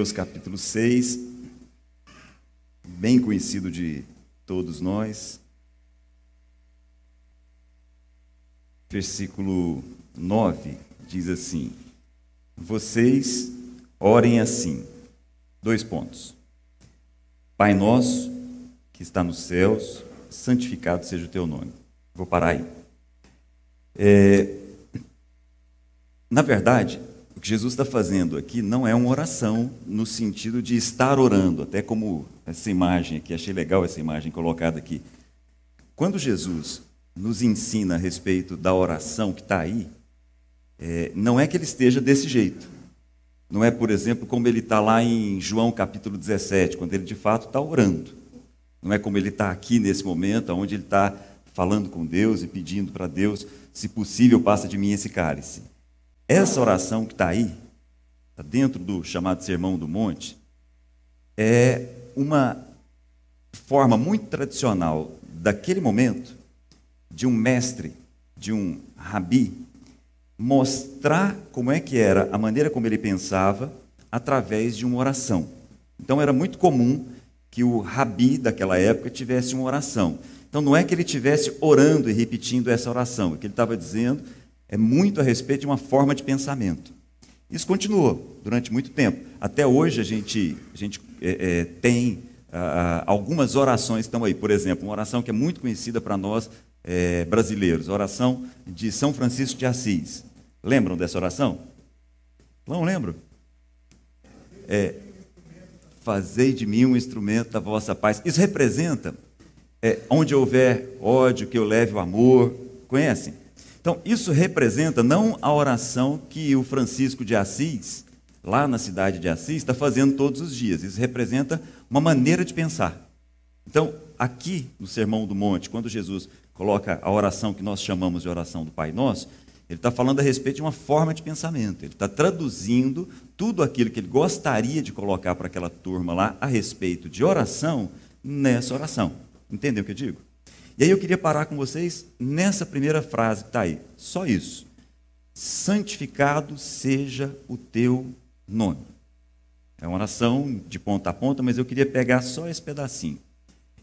Mateus capítulo 6, bem conhecido de todos nós. Versículo 9 diz assim: Vocês orem assim. Dois pontos. Pai nosso, que está nos céus, santificado seja o teu nome. Vou parar aí. É, na verdade, o que Jesus está fazendo aqui não é uma oração no sentido de estar orando, até como essa imagem aqui, achei legal essa imagem colocada aqui. Quando Jesus nos ensina a respeito da oração que está aí, é, não é que ele esteja desse jeito. Não é, por exemplo, como ele está lá em João capítulo 17, quando ele de fato está orando. Não é como ele está aqui nesse momento, onde ele está falando com Deus e pedindo para Deus, se possível, passa de mim esse cálice. Essa oração que está aí, está dentro do chamado Sermão do Monte, é uma forma muito tradicional daquele momento de um mestre, de um rabi, mostrar como é que era a maneira como ele pensava através de uma oração. Então era muito comum que o rabi daquela época tivesse uma oração. Então não é que ele tivesse orando e repetindo essa oração, o que ele estava dizendo é muito a respeito de uma forma de pensamento. Isso continuou durante muito tempo. Até hoje a gente, a gente é, é, tem ah, algumas orações estão aí. Por exemplo, uma oração que é muito conhecida para nós é, brasileiros, a oração de São Francisco de Assis. Lembram dessa oração? Não lembro. É, Fazei de mim um instrumento da vossa paz. Isso representa é, onde houver ódio, que eu leve o amor. Conhecem? Então, isso representa não a oração que o Francisco de Assis, lá na cidade de Assis, está fazendo todos os dias. Isso representa uma maneira de pensar. Então, aqui no Sermão do Monte, quando Jesus coloca a oração que nós chamamos de oração do Pai Nosso, ele está falando a respeito de uma forma de pensamento. Ele está traduzindo tudo aquilo que ele gostaria de colocar para aquela turma lá a respeito de oração nessa oração. Entendeu o que eu digo? E aí eu queria parar com vocês nessa primeira frase que está aí. Só isso. Santificado seja o teu nome. É uma oração de ponta a ponta, mas eu queria pegar só esse pedacinho.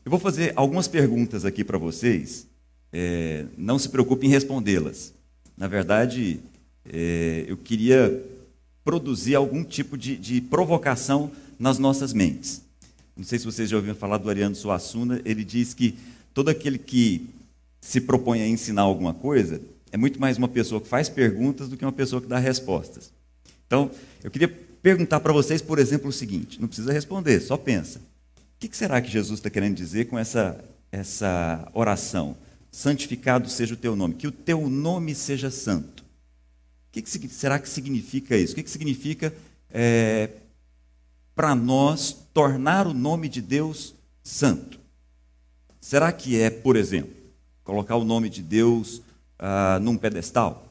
Eu vou fazer algumas perguntas aqui para vocês. É, não se preocupe em respondê-las. Na verdade, é, eu queria produzir algum tipo de, de provocação nas nossas mentes. Não sei se vocês já ouviram falar do Ariano Suassuna, ele diz que todo aquele que se propõe a ensinar alguma coisa é muito mais uma pessoa que faz perguntas do que uma pessoa que dá respostas. Então, eu queria perguntar para vocês, por exemplo, o seguinte: não precisa responder, só pensa. O que será que Jesus está querendo dizer com essa, essa oração? Santificado seja o teu nome, que o teu nome seja santo. O que, será que significa isso? O que, significa é, para nós tornar o nome de Deus santo? Será que é, por exemplo, colocar o nome de Deus ah, num pedestal?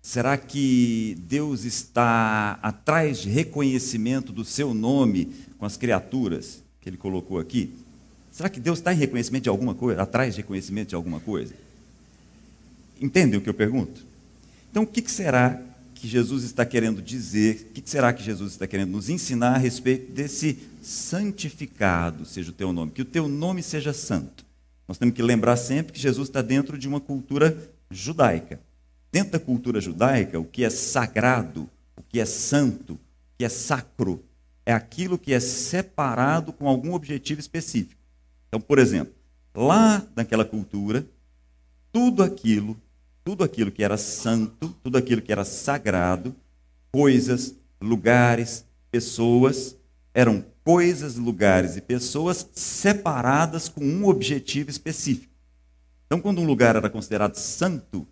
Será que Deus está atrás de reconhecimento do seu nome com as criaturas que ele colocou aqui? Será que Deus está em reconhecimento de alguma coisa, atrás de reconhecimento de alguma coisa? Entendem o que eu pergunto? Então, o que será que Jesus está querendo dizer? O que será que Jesus está querendo nos ensinar a respeito desse santificado seja o teu nome, que o teu nome seja santo. Nós temos que lembrar sempre que Jesus está dentro de uma cultura judaica. Dentro da cultura judaica, o que é sagrado, o que é santo, o que é sacro, é aquilo que é separado com algum objetivo específico. Então, por exemplo, lá naquela cultura, tudo aquilo, tudo aquilo que era santo, tudo aquilo que era sagrado, coisas, lugares, pessoas, eram coisas, lugares e pessoas separadas com um objetivo específico. Então, quando um lugar era considerado santo,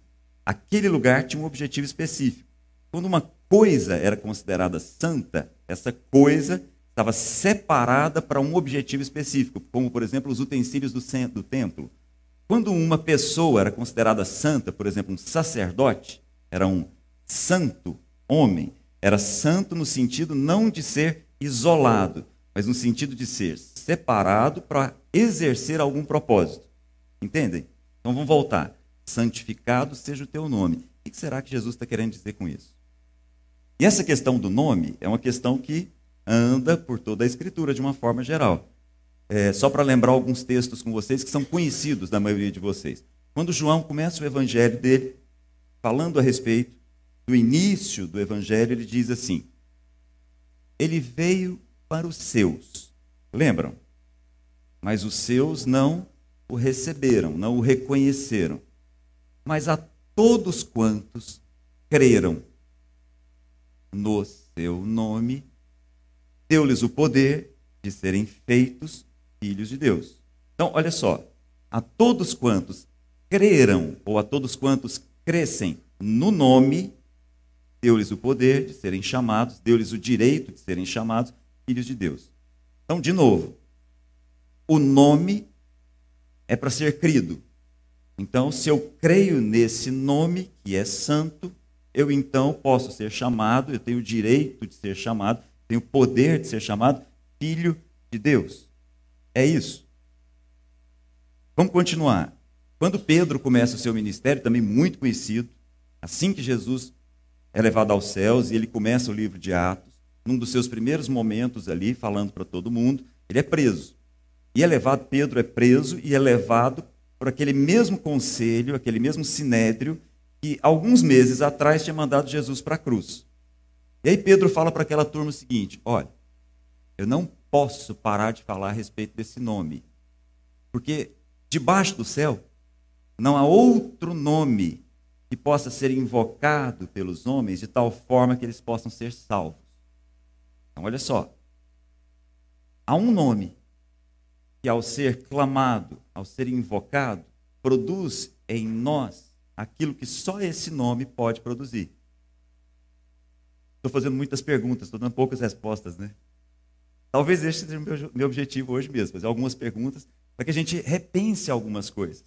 aquele lugar tinha um objetivo específico. Quando uma coisa era considerada santa, essa coisa estava separada para um objetivo específico, como, por exemplo, os utensílios do, do templo. Quando uma pessoa era considerada santa, por exemplo, um sacerdote, era um santo homem, era santo no sentido não de ser isolado, mas no sentido de ser separado para exercer algum propósito. Entendem? Então vamos voltar. Santificado seja o teu nome. O que será que Jesus está querendo dizer com isso? E essa questão do nome é uma questão que anda por toda a Escritura de uma forma geral. É, só para lembrar alguns textos com vocês que são conhecidos da maioria de vocês. Quando João começa o evangelho dele, falando a respeito do início do evangelho, ele diz assim: Ele veio para os seus. Lembram? Mas os seus não o receberam, não o reconheceram. Mas a todos quantos creram no seu nome, deu-lhes o poder de serem feitos filhos de Deus. Então, olha só, a todos quantos creram, ou a todos quantos crescem no nome, deu-lhes o poder de serem chamados, deu-lhes o direito de serem chamados filhos de Deus. Então, de novo, o nome é para ser crido. Então, se eu creio nesse nome, que é santo, eu então posso ser chamado, eu tenho o direito de ser chamado, tenho o poder de ser chamado filho de Deus. É isso. Vamos continuar. Quando Pedro começa o seu ministério, também muito conhecido, assim que Jesus é levado aos céus e ele começa o livro de Atos, num dos seus primeiros momentos ali, falando para todo mundo, ele é preso. E é levado, Pedro é preso e é levado por aquele mesmo conselho, aquele mesmo sinédrio, que alguns meses atrás tinha mandado Jesus para a cruz. E aí Pedro fala para aquela turma o seguinte: olha, eu não posso parar de falar a respeito desse nome, porque debaixo do céu não há outro nome que possa ser invocado pelos homens de tal forma que eles possam ser salvos. Então, olha só. Há um nome que, ao ser clamado, ao ser invocado, produz em nós aquilo que só esse nome pode produzir. Estou fazendo muitas perguntas, estou dando poucas respostas, né? Talvez esse seja o meu objetivo hoje mesmo, fazer algumas perguntas para que a gente repense algumas coisas.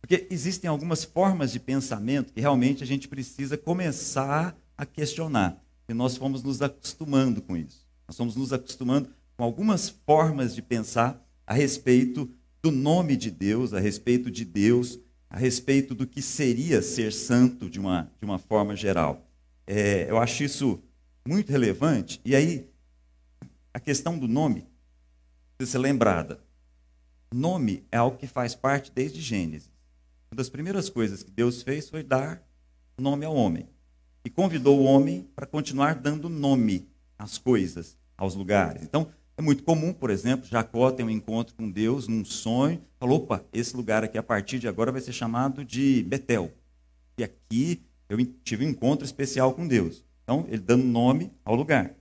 Porque existem algumas formas de pensamento que realmente a gente precisa começar a questionar. E nós fomos nos acostumando com isso. Nós fomos nos acostumando com algumas formas de pensar a respeito do nome de Deus, a respeito de Deus, a respeito do que seria ser santo de uma, de uma forma geral. É, eu acho isso muito relevante. E aí, a questão do nome precisa ser lembrada. Nome é algo que faz parte desde Gênesis. Uma das primeiras coisas que Deus fez foi dar nome ao homem. E convidou o homem para continuar dando nome às coisas, aos lugares. Então, é muito comum, por exemplo, Jacó tem um encontro com Deus num sonho, falou: opa, esse lugar aqui a partir de agora vai ser chamado de Betel. E aqui eu tive um encontro especial com Deus. Então, ele dando nome ao lugar.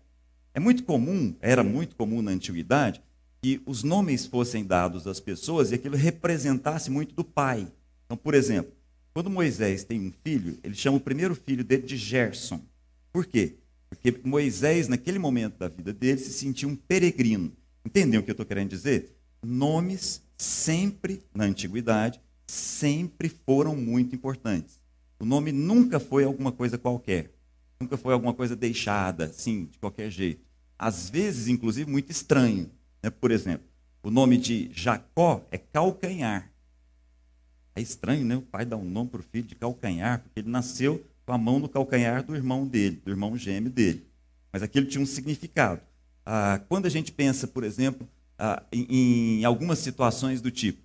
É muito comum, era muito comum na antiguidade, que os nomes fossem dados às pessoas e aquilo representasse muito do pai. Então, por exemplo, quando Moisés tem um filho, ele chama o primeiro filho dele de Gerson. Por quê? Porque Moisés, naquele momento da vida dele, se sentia um peregrino. Entendeu o que eu estou querendo dizer? Nomes sempre, na antiguidade, sempre foram muito importantes. O nome nunca foi alguma coisa qualquer. Nunca foi alguma coisa deixada, assim, de qualquer jeito. Às vezes, inclusive, muito estranho. Né? Por exemplo, o nome de Jacó é calcanhar. É estranho, né? O pai dá um nome para o filho de calcanhar, porque ele nasceu com a mão no calcanhar do irmão dele, do irmão gêmeo dele. Mas aquilo tinha um significado. Ah, quando a gente pensa, por exemplo, ah, em, em algumas situações do tipo,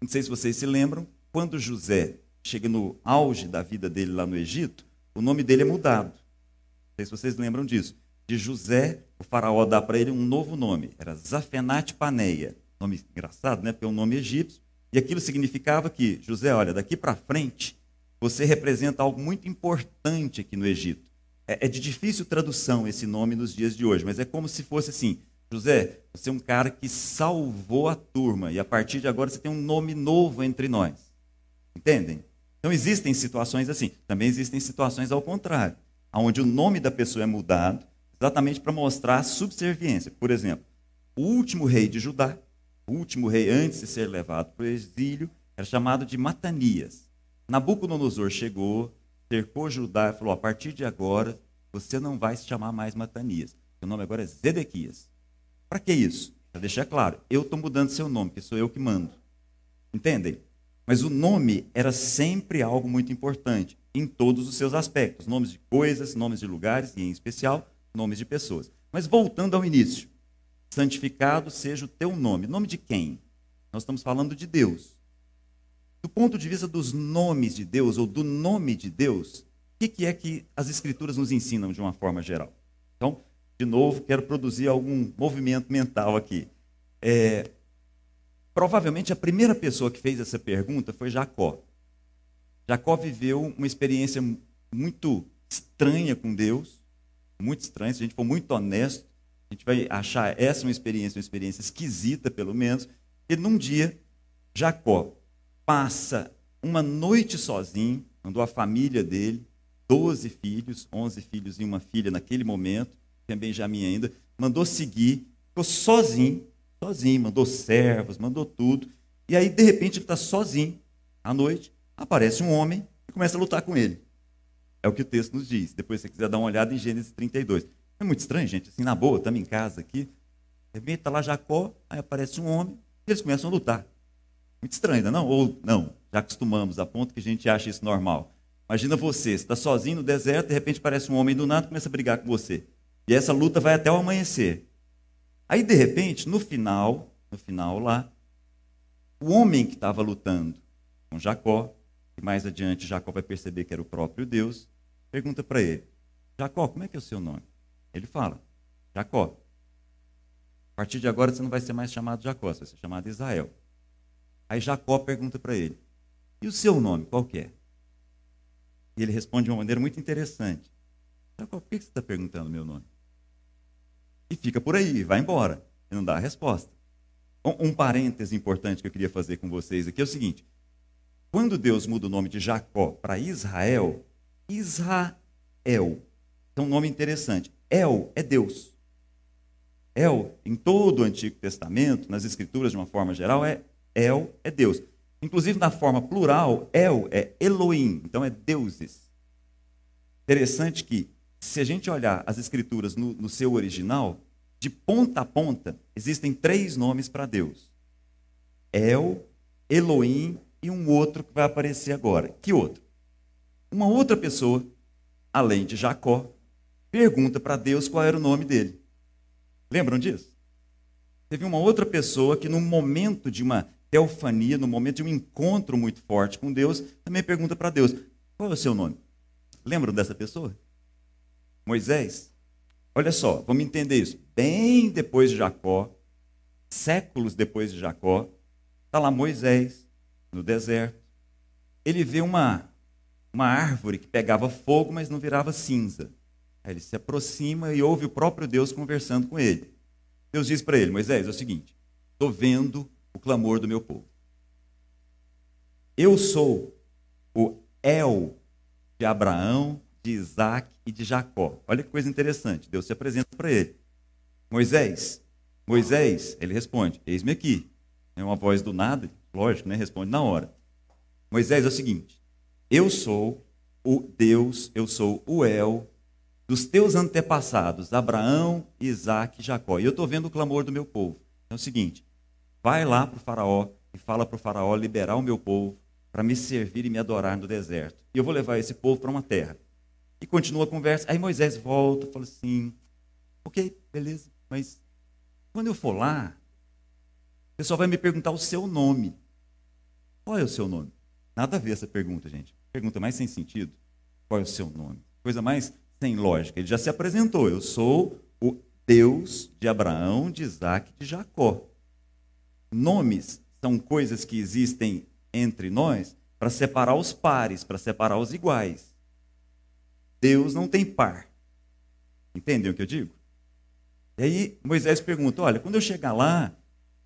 não sei se vocês se lembram, quando José chega no auge da vida dele lá no Egito, o nome dele é mudado. Não sei se vocês lembram disso. De José, o faraó dá para ele um novo nome. Era Zafenat Paneia. Nome engraçado, né? Porque é um nome egípcio. E aquilo significava que, José, olha, daqui para frente, você representa algo muito importante aqui no Egito. É, é, de difícil tradução esse nome nos dias de hoje, mas é como se fosse assim: José, você é um cara que salvou a turma e a partir de agora você tem um nome novo entre nós. Entendem? Então existem situações assim. Também existem situações ao contrário, onde o nome da pessoa é mudado exatamente para mostrar subserviência. Por exemplo, o último rei de Judá, o último rei antes de ser levado para o exílio, era chamado de Matanias. Nabucodonosor chegou, cercou Judá e falou: a partir de agora, você não vai se chamar mais Matanias. Seu nome agora é Zedequias. Para que isso? Para deixar claro, eu estou mudando seu nome, que sou eu que mando. Entendem? Mas o nome era sempre algo muito importante, em todos os seus aspectos: nomes de coisas, nomes de lugares, e em especial, nomes de pessoas. Mas voltando ao início, santificado seja o teu nome. Nome de quem? Nós estamos falando de Deus. Do ponto de vista dos nomes de Deus, ou do nome de Deus, o que é que as Escrituras nos ensinam de uma forma geral? Então, de novo, quero produzir algum movimento mental aqui. É, provavelmente a primeira pessoa que fez essa pergunta foi Jacó. Jacó viveu uma experiência muito estranha com Deus, muito estranha, se a gente for muito honesto, a gente vai achar essa uma experiência, uma experiência esquisita, pelo menos, e num dia, Jacó passa uma noite sozinho, mandou a família dele, 12 filhos, 11 filhos e uma filha naquele momento, tinha Benjamim ainda, mandou seguir, ficou sozinho, sozinho, mandou servos, mandou tudo, e aí, de repente, ele está sozinho, à noite, aparece um homem e começa a lutar com ele. É o que o texto nos diz. Depois, se você quiser dar uma olhada em Gênesis 32. É muito estranho, gente. Assim, na boa, estamos em casa aqui. De repente está lá Jacó, aí aparece um homem e eles começam a lutar. Muito estranho, não? Ou não, já acostumamos, a ponto que a gente acha isso normal. Imagina você, você está sozinho no deserto, de repente aparece um homem do nada e começa a brigar com você. E essa luta vai até o amanhecer. Aí, de repente, no final, no final lá, o homem que estava lutando com Jacó, e mais adiante Jacó vai perceber que era o próprio Deus, pergunta para ele: Jacó, como é que é o seu nome? Ele fala: Jacó. A partir de agora você não vai ser mais chamado Jacó, você vai ser chamado Israel. Aí Jacó pergunta para ele: E o seu nome, qual que é? E ele responde de uma maneira muito interessante: Jacó, por que você está perguntando meu nome? E fica por aí, vai embora. E não dá a resposta. Um, um parêntese importante que eu queria fazer com vocês aqui é o seguinte: quando Deus muda o nome de Jacó para Israel, Israel é um nome interessante. El é Deus. El, em todo o Antigo Testamento, nas Escrituras de uma forma geral, é El é Deus. Inclusive na forma plural, El é Elohim, então é deuses. Interessante que, se a gente olhar as Escrituras no, no seu original, de ponta a ponta, existem três nomes para Deus: El, Elohim e um outro que vai aparecer agora. Que outro? Uma outra pessoa, além de Jacó, pergunta para Deus qual era o nome dele. Lembram disso? Teve uma outra pessoa que, no momento de uma teofania, no momento de um encontro muito forte com Deus, também pergunta para Deus: qual é o seu nome? Lembram dessa pessoa? Moisés. Olha só, vamos entender isso. Bem depois de Jacó, séculos depois de Jacó, está lá Moisés, no deserto. Ele vê uma, uma árvore que pegava fogo, mas não virava cinza. Aí ele se aproxima e ouve o próprio Deus conversando com ele. Deus diz para ele: Moisés, é o seguinte, estou vendo o clamor do meu povo. Eu sou o El de Abraão, de Isaac e de Jacó. Olha que coisa interessante. Deus se apresenta para ele. Moisés, Moisés, ele responde: Eis-me aqui. É uma voz do nada, lógico, né? Responde na hora. Moisés é o seguinte: Eu sou o Deus, eu sou o El dos teus antepassados, Abraão, Isaac e Jacó. E eu estou vendo o clamor do meu povo. É o seguinte: vai lá para o Faraó e fala para o Faraó liberar o meu povo para me servir e me adorar no deserto. E eu vou levar esse povo para uma terra. E continua a conversa. Aí Moisés volta e fala assim: ok, beleza, mas quando eu for lá, o pessoal vai me perguntar o seu nome. Qual é o seu nome? Nada a ver essa pergunta, gente. Pergunta mais sem sentido. Qual é o seu nome? Coisa mais sem lógica. Ele já se apresentou. Eu sou o Deus de Abraão, de Isaac e de Jacó. Nomes são coisas que existem entre nós para separar os pares, para separar os iguais. Deus não tem par. Entendem o que eu digo? E aí Moisés pergunta: Olha, quando eu chegar lá,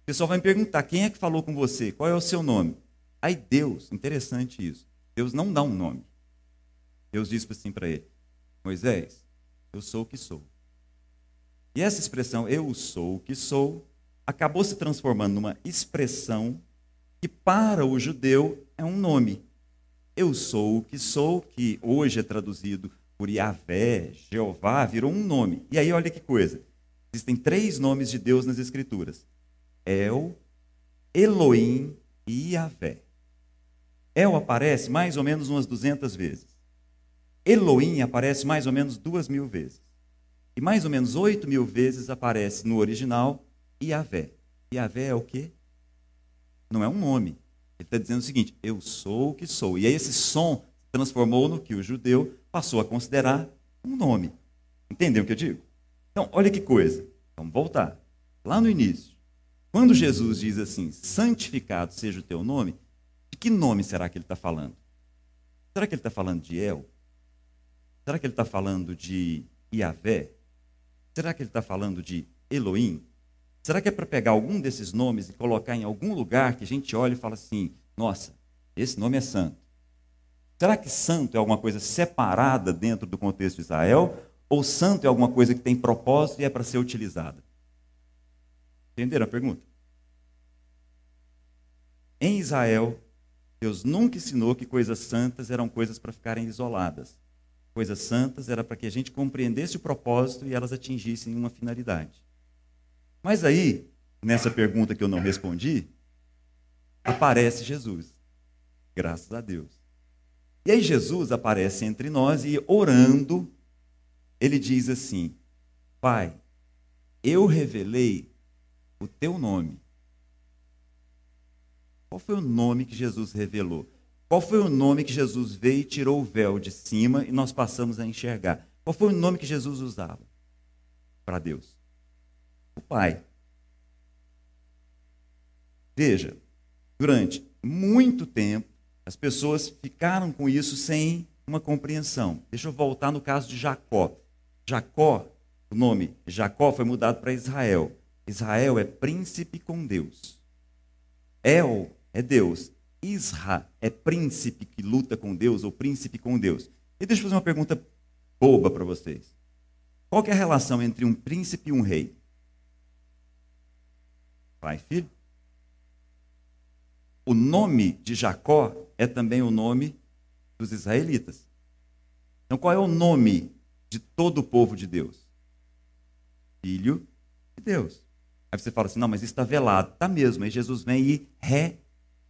o pessoal vai me perguntar: quem é que falou com você? Qual é o seu nome? Aí Deus, interessante isso. Deus não dá um nome. Deus diz assim para ele: Moisés, eu sou o que sou. E essa expressão, eu sou o que sou, acabou se transformando numa expressão que para o judeu é um nome. Eu sou o que sou, que hoje é traduzido por Yahvé, Jeová, virou um nome. E aí olha que coisa. Existem três nomes de Deus nas Escrituras: El, Elohim e Yahvé. El aparece mais ou menos umas 200 vezes. Elohim aparece mais ou menos duas mil vezes. E mais ou menos oito mil vezes aparece no original Yahvé. Yahvé é o quê? Não é um nome. Ele está dizendo o seguinte: eu sou o que sou. E aí esse som transformou no que o judeu passou a considerar um nome. Entendeu o que eu digo? Então, olha que coisa. Vamos voltar. Lá no início, quando Jesus diz assim: santificado seja o teu nome, que nome será que ele está falando? Será que ele está falando de El? Será que ele está falando de Iavé? Será que ele está falando de Elohim? Será que é para pegar algum desses nomes e colocar em algum lugar que a gente olha e fala assim: nossa, esse nome é santo? Será que santo é alguma coisa separada dentro do contexto de Israel? Ou santo é alguma coisa que tem propósito e é para ser utilizada? Entenderam a pergunta? Em Israel, Deus nunca ensinou que coisas santas eram coisas para ficarem isoladas coisas santas era para que a gente compreendesse o propósito e elas atingissem uma finalidade. Mas aí, nessa pergunta que eu não respondi, aparece Jesus. Graças a Deus. E aí Jesus aparece entre nós e orando, ele diz assim: Pai, eu revelei o teu nome. Qual foi o nome que Jesus revelou? Qual foi o nome que Jesus veio e tirou o véu de cima e nós passamos a enxergar? Qual foi o nome que Jesus usava para Deus? O Pai. Veja, durante muito tempo, as pessoas ficaram com isso sem uma compreensão. Deixa eu voltar no caso de Jacó. Jacó, o nome Jacó foi mudado para Israel. Israel é príncipe com Deus. El é Deus. Isra é príncipe que luta com Deus ou príncipe com Deus. E deixa eu fazer uma pergunta boba para vocês. Qual é a relação entre um príncipe e um rei? Pai e filho? O nome de Jacó é também o nome dos israelitas. Então, qual é o nome de todo o povo de Deus? Filho de Deus. Aí você fala assim: não, mas isso está velado. Está mesmo. Aí Jesus vem e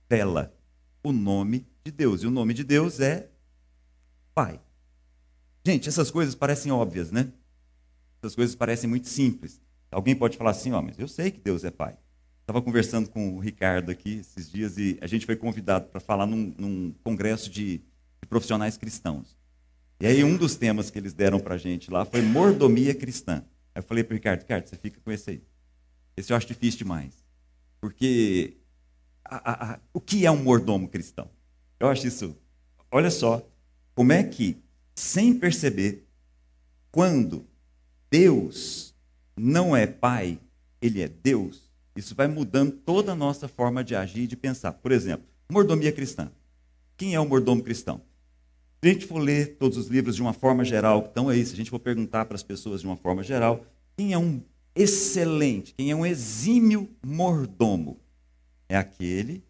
revela o nome de Deus. E o nome de Deus é Pai. Gente, essas coisas parecem óbvias, né? Essas coisas parecem muito simples. Alguém pode falar assim, ó, mas eu sei que Deus é Pai. Estava conversando com o Ricardo aqui esses dias e a gente foi convidado para falar num, num congresso de, de, profissionais cristãos. E aí um dos temas que eles deram para a gente lá foi mordomia cristã. Aí eu falei para o Ricardo, Ricardo, você fica com esse aí. Esse eu acho difícil demais. Porque a, a, o que é um mordomo cristão. Eu acho isso. Olha só, como é que, sem perceber, quando Deus não é Pai, Ele é Deus, isso vai mudando toda a nossa forma de agir e de pensar. Por exemplo, mordomia cristã. Quem é o mordomo cristão? Se a gente for ler todos os livros de uma forma geral, então é isso. Se a gente for perguntar para as pessoas de uma forma geral, quem é um excelente, quem é um exímio mordomo? É aquele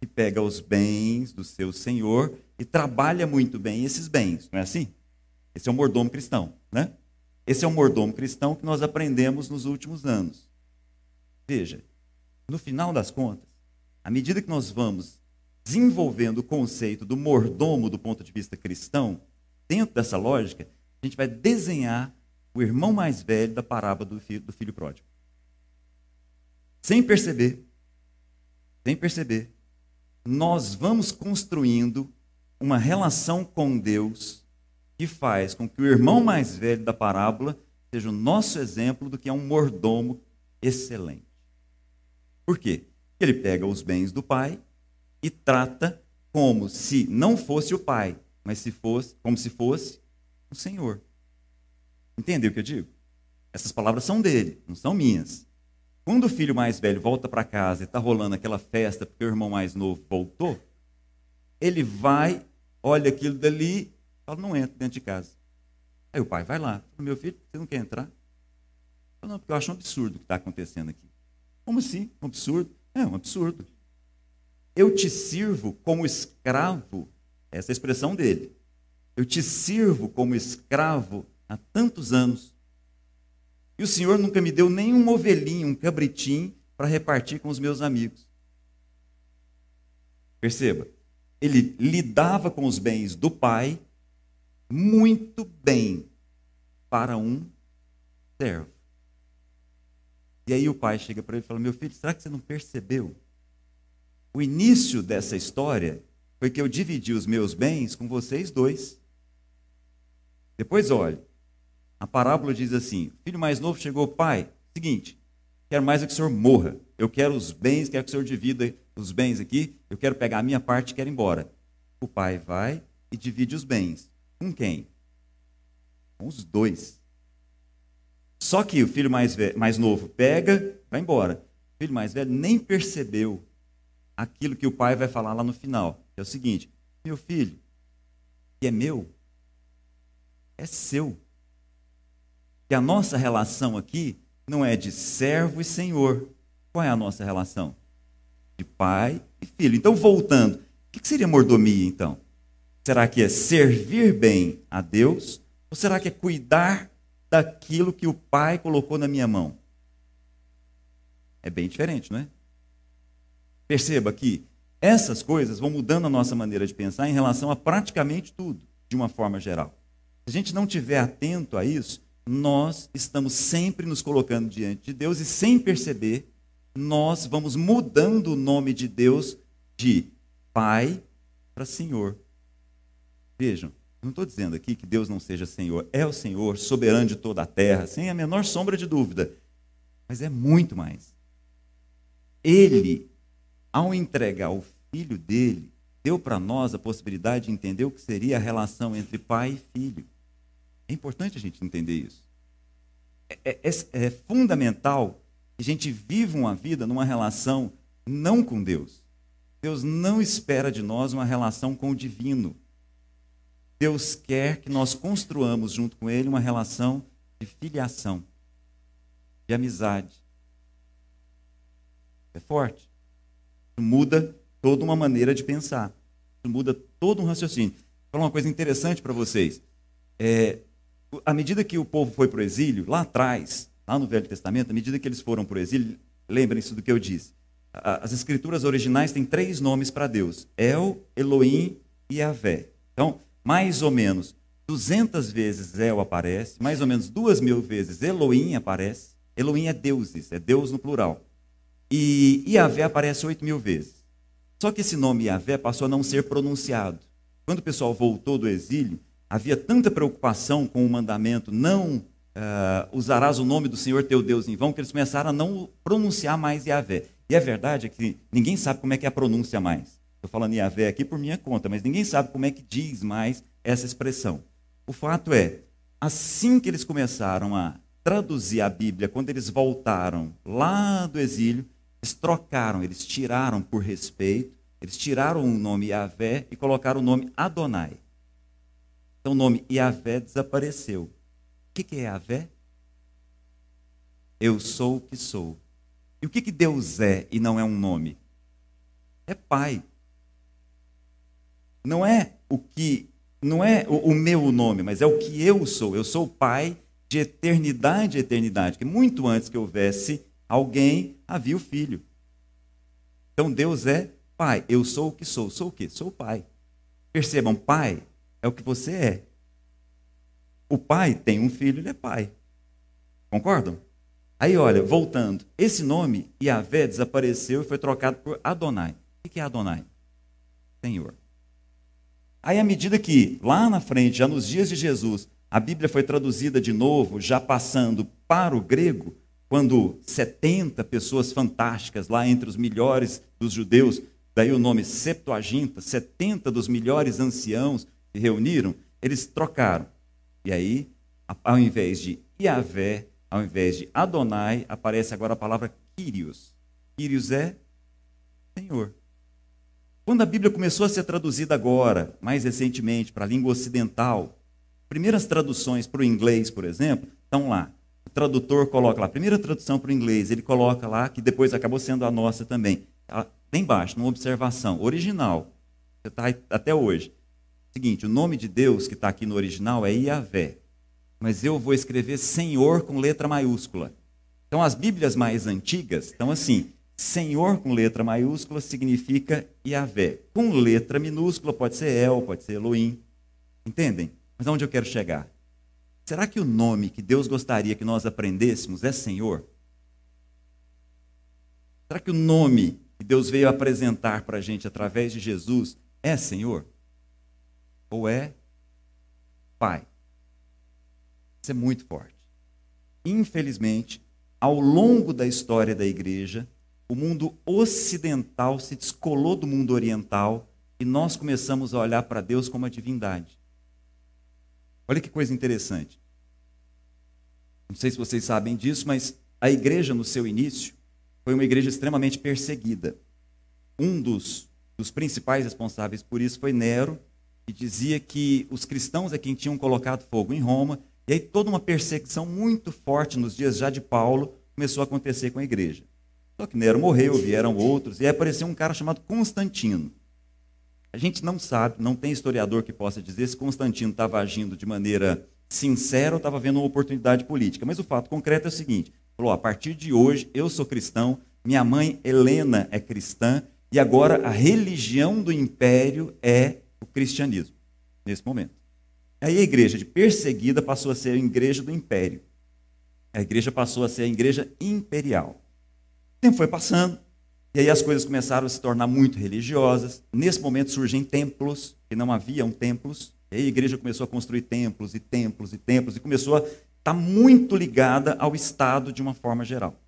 que pega os bens do seu senhor e trabalha muito bem esses bens, não é assim? Esse é o mordomo cristão, né? Esse é o mordomo cristão que nós aprendemos nos últimos anos. Veja, no final das contas, à medida que nós vamos desenvolvendo o conceito do mordomo do ponto de vista cristão, dentro dessa lógica, a gente vai desenhar o irmão mais velho da parábola do filho, do filho pródigo. Sem perceber, sem perceber, nós vamos construindo uma relação com Deus que faz com que o irmão mais velho da parábola seja o nosso exemplo do que é um mordomo excelente. Por quê? Ele pega os bens do pai e trata como se não fosse o pai, mas se fosse, como se fosse o Senhor. Entendeu o que eu digo? Essas palavras são dele, não são minhas. Quando o filho mais velho volta para casa e está rolando aquela festa porque o irmão mais novo voltou, ele vai, olha aquilo dali, fala, não entra dentro de casa. Aí o pai vai lá, meu filho, você não quer entrar? Falo, não, porque eu acho um absurdo o que está acontecendo aqui. Como assim? Um absurdo? É, um absurdo. Eu te sirvo como escravo, essa é a expressão dele. Eu te sirvo como escravo há tantos anos. E o Senhor nunca me deu nenhum ovelhinho, um cabritinho para repartir com os meus amigos. Perceba, ele lidava com os bens do pai muito bem para um servo. E aí o pai chega para ele e fala: Meu filho, será que você não percebeu? O início dessa história foi que eu dividi os meus bens com vocês dois. Depois, olhe, a parábola diz assim: o filho mais novo chegou, pai, seguinte, quero mais é que o senhor morra. Eu quero os bens, quero que o senhor divida os bens aqui, eu quero pegar a minha parte e quero ir embora. O pai vai e divide os bens. Com quem? Com os dois. Só que o filho mais, velho, mais novo pega, vai embora. O filho mais velho nem percebeu aquilo que o pai vai falar lá no final. Que é o seguinte: meu filho, que é meu, é seu. Que a nossa relação aqui não é de servo e senhor. Qual é a nossa relação? De pai e filho. Então, voltando, o que seria mordomia então? Será que é servir bem a Deus? Ou será que é cuidar daquilo que o pai colocou na minha mão? É bem diferente, não é? Perceba que essas coisas vão mudando a nossa maneira de pensar em relação a praticamente tudo, de uma forma geral. Se a gente não tiver atento a isso, nós estamos sempre nos colocando diante de Deus e sem perceber, nós vamos mudando o nome de Deus de Pai para Senhor. Vejam, não estou dizendo aqui que Deus não seja Senhor, é o Senhor, soberano de toda a terra, sem a menor sombra de dúvida. Mas é muito mais. Ele, ao entregar o filho dele, deu para nós a possibilidade de entender o que seria a relação entre pai e filho. É importante a gente entender isso. É, é, é, é fundamental que a gente viva uma vida numa relação não com Deus. Deus não espera de nós uma relação com o divino. Deus quer que nós construamos junto com Ele uma relação de filiação, de amizade. É forte. Isso muda toda uma maneira de pensar. Isso muda todo um raciocínio. Vou falar uma coisa interessante para vocês. É, à medida que o povo foi para o exílio, lá atrás, lá no Velho Testamento, à medida que eles foram para o exílio, lembrem-se do que eu disse. As escrituras originais têm três nomes para Deus: El, Elohim e Yahvé. Então, mais ou menos 200 vezes El aparece, mais ou menos duas mil vezes Elohim aparece. Elohim é deuses, é Deus no plural. E Yahvé aparece oito mil vezes. Só que esse nome Yahvé passou a não ser pronunciado. Quando o pessoal voltou do exílio, havia tanta preocupação com o mandamento, não uh, usarás o nome do Senhor teu Deus em vão, que eles começaram a não pronunciar mais Yahvé. E a verdade é que ninguém sabe como é que é a pronúncia mais. Estou falando Yahvé aqui por minha conta, mas ninguém sabe como é que diz mais essa expressão. O fato é, assim que eles começaram a traduzir a Bíblia, quando eles voltaram lá do exílio, eles trocaram, eles tiraram por respeito, eles tiraram o nome Yahvé e colocaram o nome Adonai. Então o nome Yahvé desapareceu. O que, é Yahvé? Eu sou o que sou. E o que, que Deus é e não é um nome? É Pai. Não é o que, não é o, o meu nome, mas é o que eu sou. Eu sou o Pai de eternidade a eternidade. Que muito antes que houvesse alguém, havia o Filho. Então Deus é Pai. Eu sou o que sou. Sou o que? Sou o Pai. Percebam, Pai é o que você é. O pai tem um filho, ele é pai. Concordam? Aí, olha, voltando. Esse nome, Yahvé, desapareceu e foi trocado por Adonai. O que é Adonai? Senhor. Aí, à medida que, lá na frente, já nos dias de Jesus, a Bíblia foi traduzida de novo, já passando para o grego, quando 70 pessoas fantásticas, lá entre os melhores dos judeus, daí o nome Septuaginta, 70 dos melhores anciãos, reuniram, eles trocaram. E aí, ao invés de Yahvé, ao invés de Adonai, aparece agora a palavra Kyrios. Kyrios é Senhor. Quando a Bíblia começou a ser traduzida agora, mais recentemente, para a língua ocidental, primeiras traduções para o inglês, por exemplo, estão lá. O tradutor coloca lá, a primeira tradução para o inglês, ele coloca lá, que depois acabou sendo a nossa também. Tá bem embaixo, numa observação, original. Você está até hoje. Seguinte, o nome de Deus que está aqui no original é Iavé, mas eu vou escrever Senhor com letra maiúscula. Então, as Bíblias mais antigas estão assim: Senhor com letra maiúscula significa Iavé. Com letra minúscula pode ser El, pode ser Elohim. Entendem? Mas aonde eu quero chegar? será que o nome que Deus gostaria que nós aprendêssemos é Senhor? Será que o nome que Deus veio apresentar para a gente através de Jesus é Senhor? Ou é Pai? Isso é muito forte. Infelizmente, ao longo da história da igreja, o mundo ocidental se descolou do mundo oriental e nós começamos a olhar para Deus como a divindade. Olha que coisa interessante. Não sei se vocês sabem disso, mas a igreja, no seu início, foi uma igreja extremamente perseguida. Um dos, dos principais responsáveis por isso foi Nero, que dizia que os cristãos é quem tinham colocado fogo em Roma, e aí toda uma perseguição muito forte nos dias já de Paulo começou a acontecer com a igreja. Só que Nero morreu, vieram outros, e aí apareceu um cara chamado Constantino. A gente não sabe, não tem historiador que possa dizer se Constantino estava agindo de maneira sincera ou estava vendo uma oportunidade política. Mas o fato concreto é o seguinte: falou, a partir de hoje eu sou cristão, minha mãe Helena é cristã, e agora a religião do império é o cristianismo, nesse momento. Aí a igreja de perseguida passou a ser a igreja do império. A igreja passou a ser a igreja imperial. O tempo foi passando, e aí as coisas começaram a se tornar muito religiosas. Nesse momento surgem templos, que não haviam templos. E aí a igreja começou a construir templos e templos e templos, e começou a estar tá muito ligada ao Estado de uma forma geral.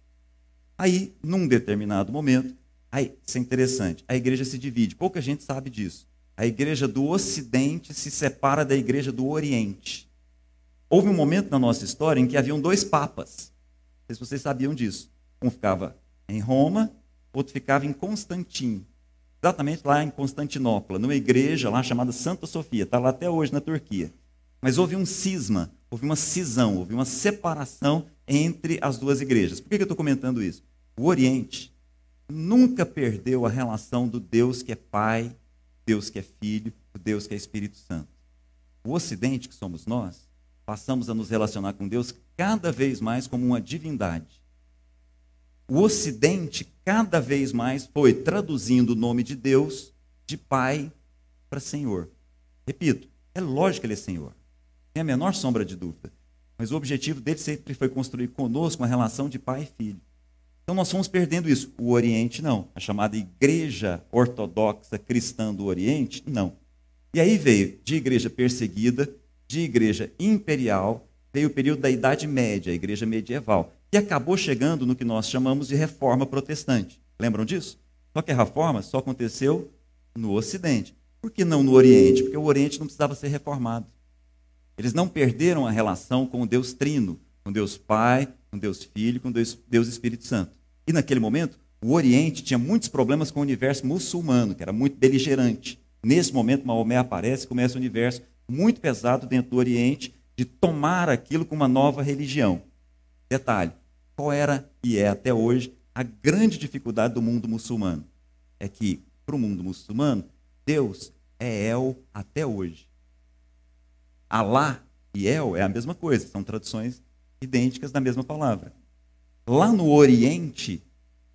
Aí, num determinado momento, aí, isso é interessante, a igreja se divide. Pouca gente sabe disso. A igreja do Ocidente se separa da igreja do Oriente. Houve um momento na nossa história em que haviam dois papas. Não sei se vocês sabiam disso. Um ficava em Roma outro ficava em Constantin, exatamente lá em Constantinopla, numa igreja lá chamada Santa Sofia, está lá até hoje na Turquia. Mas houve um cisma, houve uma cisão, houve uma separação entre as duas igrejas. Por que eu estou comentando isso? O Oriente nunca perdeu a relação do Deus que é Pai, Deus que é Filho, o Deus que é Espírito Santo. O Ocidente, que somos nós, passamos a nos relacionar com Deus cada vez mais como uma divindade o Ocidente cada vez mais foi traduzindo o nome de Deus de Pai para Senhor. Repito, é lógico que Ele é Senhor. Tem a menor sombra de dúvida. Mas o objetivo dele sempre foi construir conosco uma relação de pai e filho. Então nós fomos perdendo isso. O Oriente não. A chamada Igreja Ortodoxa Cristã do Oriente, não. E aí veio de igreja perseguida, de igreja imperial, veio o período da Idade Média, a igreja medieval que acabou chegando no que nós chamamos de reforma protestante. Lembram disso? Só que a reforma só aconteceu no Ocidente. Por que não no Oriente? Porque o Oriente não precisava ser reformado. Eles não perderam a relação com o Deus Trino, com Deus Pai, com Deus Filho, com Deus, Deus Espírito Santo. E naquele momento, o Oriente tinha muitos problemas com o universo muçulmano, que era muito beligerante. Nesse momento, Maomé aparece e começa um universo muito pesado dentro do Oriente de tomar aquilo como uma nova religião. Detalhe: qual era e é até hoje a grande dificuldade do mundo muçulmano? É que, para o mundo muçulmano, Deus é El até hoje. Alá e El é a mesma coisa, são traduções idênticas da mesma palavra. Lá no Oriente,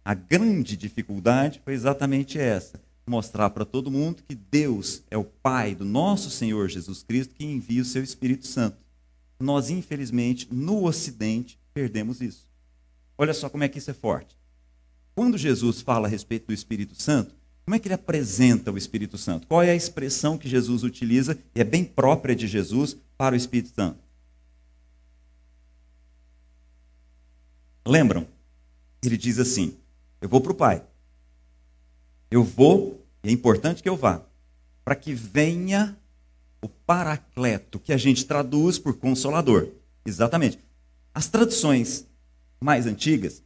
a grande dificuldade foi exatamente essa: mostrar para todo mundo que Deus é o Pai do nosso Senhor Jesus Cristo que envia o seu Espírito Santo. Nós, infelizmente, no Ocidente, perdemos isso. Olha só como é que isso é forte. Quando Jesus fala a respeito do Espírito Santo, como é que ele apresenta o Espírito Santo? Qual é a expressão que Jesus utiliza e é bem própria de Jesus para o Espírito Santo? Lembram? Ele diz assim: Eu vou para o Pai. Eu vou, e é importante que eu vá, para que venha o Paracleto, que a gente traduz por consolador. Exatamente. As traduções mais antigas,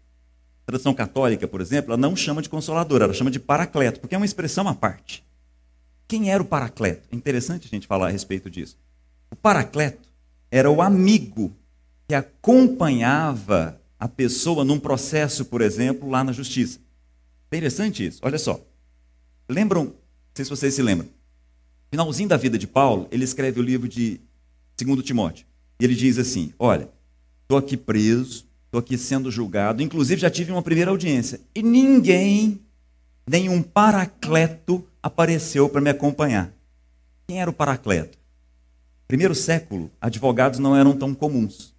a tradição católica, por exemplo, ela não chama de consolador, ela chama de paracleto, porque é uma expressão à parte. Quem era o paracleto? É interessante a gente falar a respeito disso. O paracleto era o amigo que acompanhava a pessoa num processo, por exemplo, lá na justiça. Interessante isso. Olha só. Lembram, não sei se vocês se lembram. Finalzinho da vida de Paulo, ele escreve o livro de 2 Timóteo. E ele diz assim: Olha, estou aqui preso, estou aqui sendo julgado. Inclusive, já tive uma primeira audiência. E ninguém, nenhum paracleto, apareceu para me acompanhar. Quem era o paracleto? Primeiro século, advogados não eram tão comuns.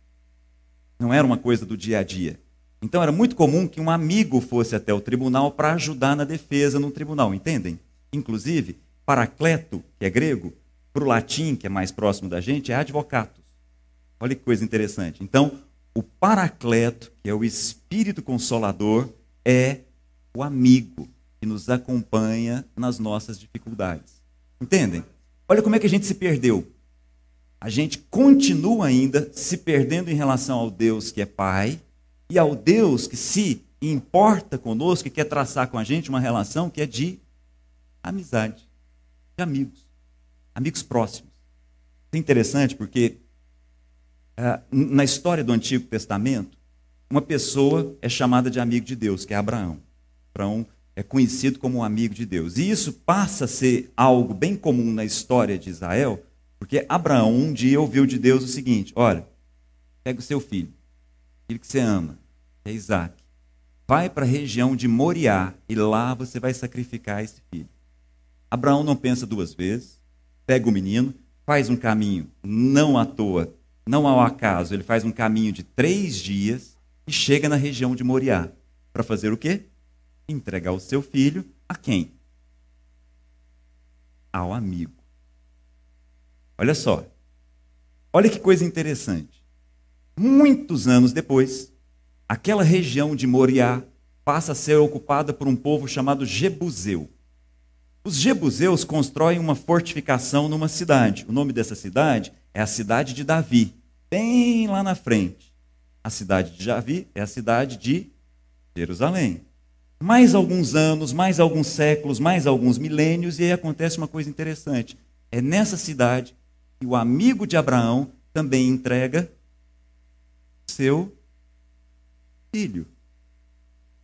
Não era uma coisa do dia a dia. Então era muito comum que um amigo fosse até o tribunal para ajudar na defesa no tribunal, entendem? Inclusive, paracleto, que é grego, para o latim, que é mais próximo da gente, é advocatus. Olha que coisa interessante. Então, o paracleto, que é o espírito consolador, é o amigo que nos acompanha nas nossas dificuldades. Entendem? Olha como é que a gente se perdeu. A gente continua ainda se perdendo em relação ao Deus que é Pai e ao Deus que se importa conosco e quer traçar com a gente uma relação que é de amizade, de amigos, amigos próximos. É interessante porque uh, na história do Antigo Testamento, uma pessoa é chamada de amigo de Deus, que é Abraão. Abraão é conhecido como um amigo de Deus. E isso passa a ser algo bem comum na história de Israel, porque Abraão um dia ouviu de Deus o seguinte: olha, pega o seu filho, filho que você ama, é Isaac, vai para a região de Moriá e lá você vai sacrificar esse filho. Abraão não pensa duas vezes, pega o menino, faz um caminho, não à toa, não ao acaso, ele faz um caminho de três dias e chega na região de Moriá. Para fazer o quê? entregar o seu filho a quem? Ao amigo. Olha só. Olha que coisa interessante. Muitos anos depois, aquela região de Moriá passa a ser ocupada por um povo chamado Jebuseu. Os Jebuseus constroem uma fortificação numa cidade. O nome dessa cidade é a cidade de Davi, bem lá na frente. A cidade de Davi é a cidade de Jerusalém mais alguns anos, mais alguns séculos, mais alguns milênios, e aí acontece uma coisa interessante. É nessa cidade que o amigo de Abraão também entrega seu filho.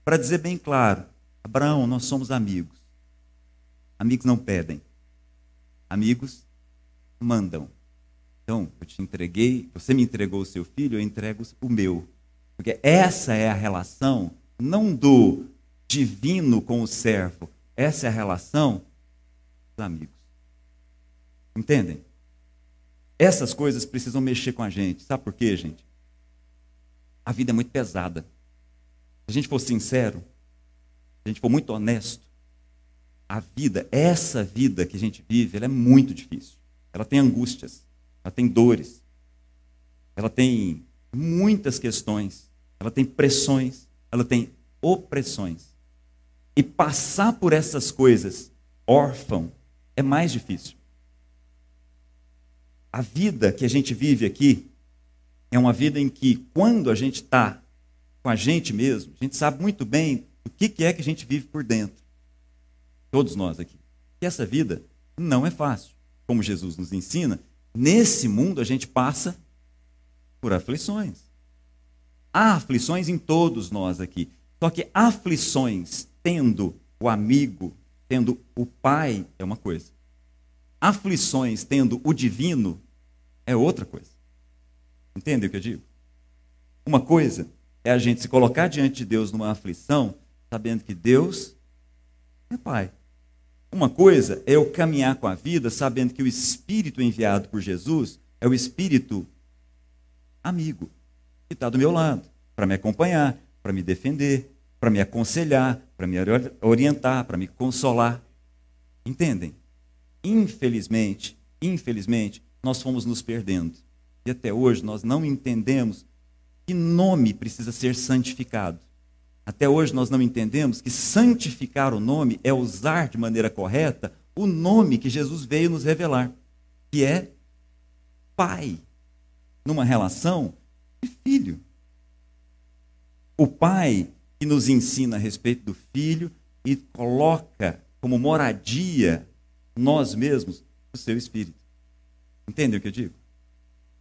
Para dizer bem claro, Abraão, nós somos amigos. Amigos não pedem. Amigos mandam. Então, eu te entreguei, você me entregou o seu filho, eu entrego o meu. Porque essa é a relação não do divino com o servo. Essa é a relação dos amigos. Entendem? Essas coisas precisam mexer com a gente. Sabe por quê, gente? A vida é muito pesada. Se a gente for sincero, se a gente for muito honesto, a vida, essa vida que a gente vive, ela é muito difícil. Ela tem angústias, ela tem dores, ela tem muitas questões, ela tem pressões, ela tem opressões. E passar por essas coisas órfão é mais difícil. A vida que a gente vive aqui é uma vida em que, quando a gente está com a gente mesmo, a gente sabe muito bem o que é que a gente vive por dentro. Todos nós aqui. E essa vida não é fácil. Como Jesus nos ensina, nesse mundo a gente passa por aflições. Há aflições em todos nós aqui. Só que aflições tendo o amigo, tendo o pai, é uma coisa. Aflições tendo o divino é outra coisa. Entende o que eu digo? Uma coisa é a gente se colocar diante de Deus numa aflição, sabendo que Deus é Pai. Uma coisa é eu caminhar com a vida sabendo que o Espírito enviado por Jesus é o Espírito amigo, que está do meu lado, para me acompanhar, para me defender, para me aconselhar, para me orientar, para me consolar. Entendem? Infelizmente, infelizmente, nós fomos nos perdendo. E até hoje nós não entendemos que nome precisa ser santificado. Até hoje nós não entendemos que santificar o nome é usar de maneira correta o nome que Jesus veio nos revelar, que é Pai, numa relação de filho. O Pai que nos ensina a respeito do Filho e coloca como moradia nós mesmos o seu Espírito. Entendem o que eu digo?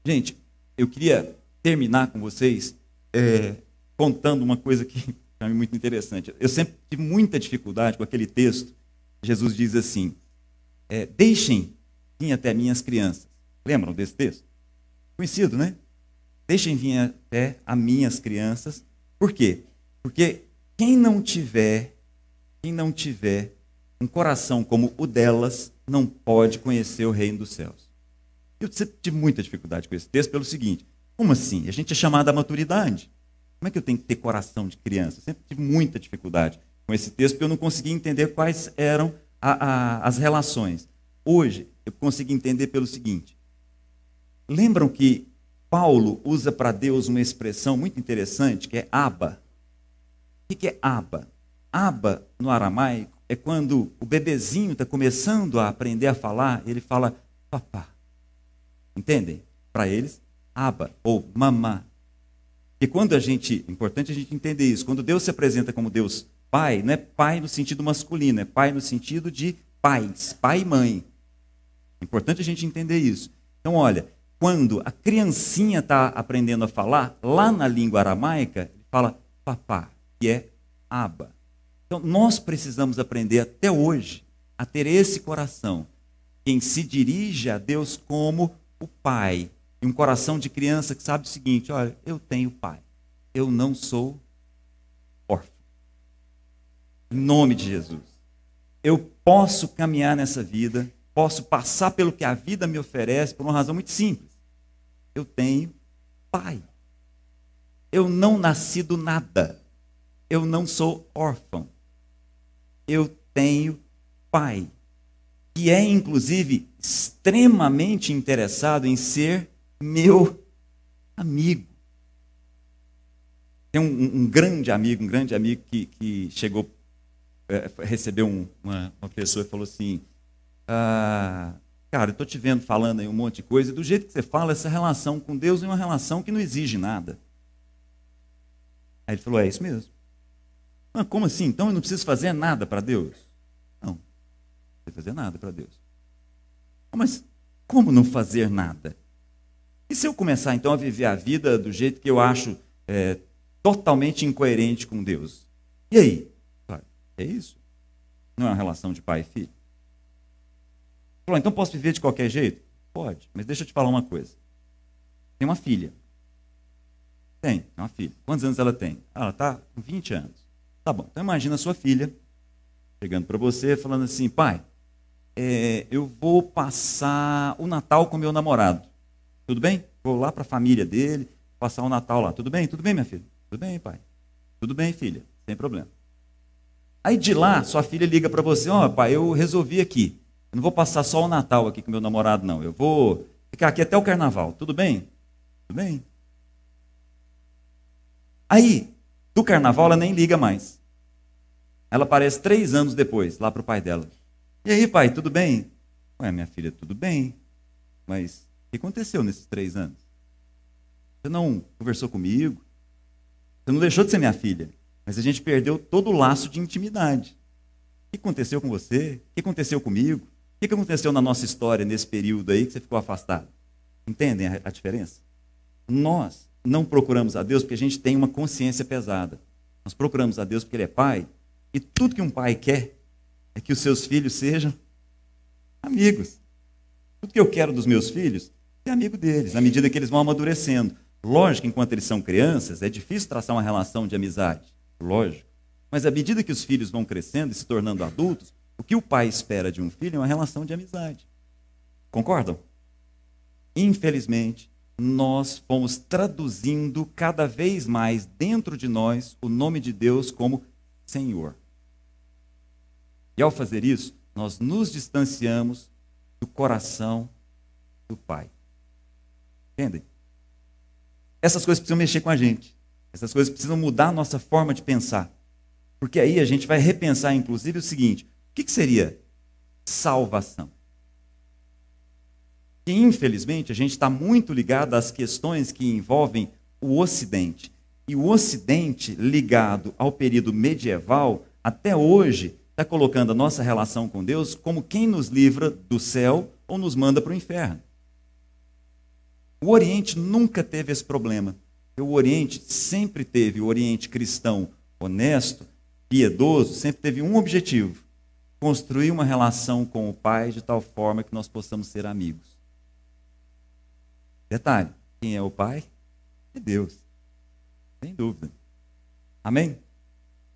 Gente, eu queria terminar com vocês é, contando uma coisa que é muito interessante. Eu sempre tive muita dificuldade com aquele texto. Jesus diz assim: é, Deixem vir até minhas crianças. Lembram desse texto? Conhecido, né? Deixem vir até a minhas crianças. Por quê? Porque quem não tiver, quem não tiver um coração como o delas, não pode conhecer o reino dos céus. Eu sempre tive muita dificuldade com esse texto pelo seguinte: como assim? A gente é chamado à maturidade. Como é que eu tenho que ter coração de criança? Eu sempre tive muita dificuldade com esse texto, porque eu não conseguia entender quais eram a, a, as relações. Hoje, eu consegui entender pelo seguinte: lembram que Paulo usa para Deus uma expressão muito interessante que é aba. O que é aba? Aba, no aramaico, é quando o bebezinho está começando a aprender a falar, ele fala papá. Entendem? Para eles, aba ou mamá. E quando a gente, é importante a gente entender isso, quando Deus se apresenta como Deus Pai, não é pai no sentido masculino, é pai no sentido de pais, pai e mãe. É importante a gente entender isso. Então, olha, quando a criancinha está aprendendo a falar, lá na língua aramaica, ele fala papá, que é aba. Então, nós precisamos aprender até hoje a ter esse coração. Quem se dirige a Deus como o pai. E um coração de criança que sabe o seguinte: olha, eu tenho pai. Eu não sou órfão. Em nome de Jesus. Eu posso caminhar nessa vida, posso passar pelo que a vida me oferece por uma razão muito simples eu tenho pai. Eu não nasci do nada. Eu não sou órfão. Eu tenho pai. Que é, inclusive, extremamente interessado em ser meu amigo. Tem um, um grande amigo, um grande amigo que, que chegou, é, recebeu um, uma, uma pessoa e falou assim: ah, Cara, eu estou te vendo falando aí um monte de coisa, e do jeito que você fala, essa relação com Deus é uma relação que não exige nada. Aí ele falou: É isso mesmo. Ah, como assim? Então eu não preciso fazer nada para Deus? Não, não precisa fazer nada para Deus. Ah, mas como não fazer nada? E se eu começar então a viver a vida do jeito que eu acho é, totalmente incoerente com Deus? E aí? É isso? Não é uma relação de pai e filho? Falou, então posso viver de qualquer jeito? Pode, mas deixa eu te falar uma coisa. Tem uma filha. Tem, tem uma filha. Quantos anos ela tem? Ah, ela está com 20 anos. Tá bom, então imagina a sua filha chegando para você falando assim, pai, é, eu vou passar o Natal com meu namorado. Tudo bem? Vou lá para a família dele, passar o Natal lá. Tudo bem? Tudo bem, minha filha? Tudo bem, pai. Tudo bem, filha. Sem problema. Aí de lá, sua filha liga para você, ó, oh, pai, eu resolvi aqui. Eu não vou passar só o Natal aqui com meu namorado, não. Eu vou ficar aqui até o carnaval. Tudo bem? Tudo bem. Aí, do carnaval, ela nem liga mais. Ela aparece três anos depois, lá para o pai dela. E aí, pai, tudo bem? Ué, minha filha, tudo bem. Mas o que aconteceu nesses três anos? Você não conversou comigo? Você não deixou de ser minha filha. Mas a gente perdeu todo o laço de intimidade. O que aconteceu com você? O que aconteceu comigo? O que aconteceu na nossa história nesse período aí que você ficou afastado? Entendem a, diferença? Nós não procuramos a Deus porque a gente tem uma consciência pesada. Nós procuramos a Deus porque Ele é Pai. E tudo que um pai quer é que os seus filhos sejam amigos. Tudo que eu quero dos meus filhos é amigo deles, à medida que eles vão amadurecendo. Lógico, enquanto eles são crianças, é difícil traçar uma relação de amizade. Lógico. Mas à medida que os filhos vão crescendo e se tornando adultos, o que o pai espera de um filho é uma relação de amizade. Concordam? Infelizmente, nós fomos traduzindo cada vez mais dentro de nós o nome de Deus como Senhor. E ao fazer isso, nós nos distanciamos do coração do Pai. Entendem? Essas coisas precisam mexer com a gente. Essas coisas precisam mudar a nossa forma de pensar. Porque aí a gente vai repensar, inclusive, o seguinte: que, que seria salvação? E, infelizmente, a gente está muito ligado às questões que envolvem o Ocidente. E o Ocidente, ligado ao período medieval, até hoje, está colocando a nossa relação com Deus como quem nos livra do céu ou nos manda para o inferno. O Oriente nunca teve esse problema. O Oriente sempre teve, o Oriente cristão honesto, piedoso, sempre teve um objetivo: construir uma relação com o Pai de tal forma que nós possamos ser amigos. Detalhe: quem é o Pai? É Deus. Sem dúvida. Amém?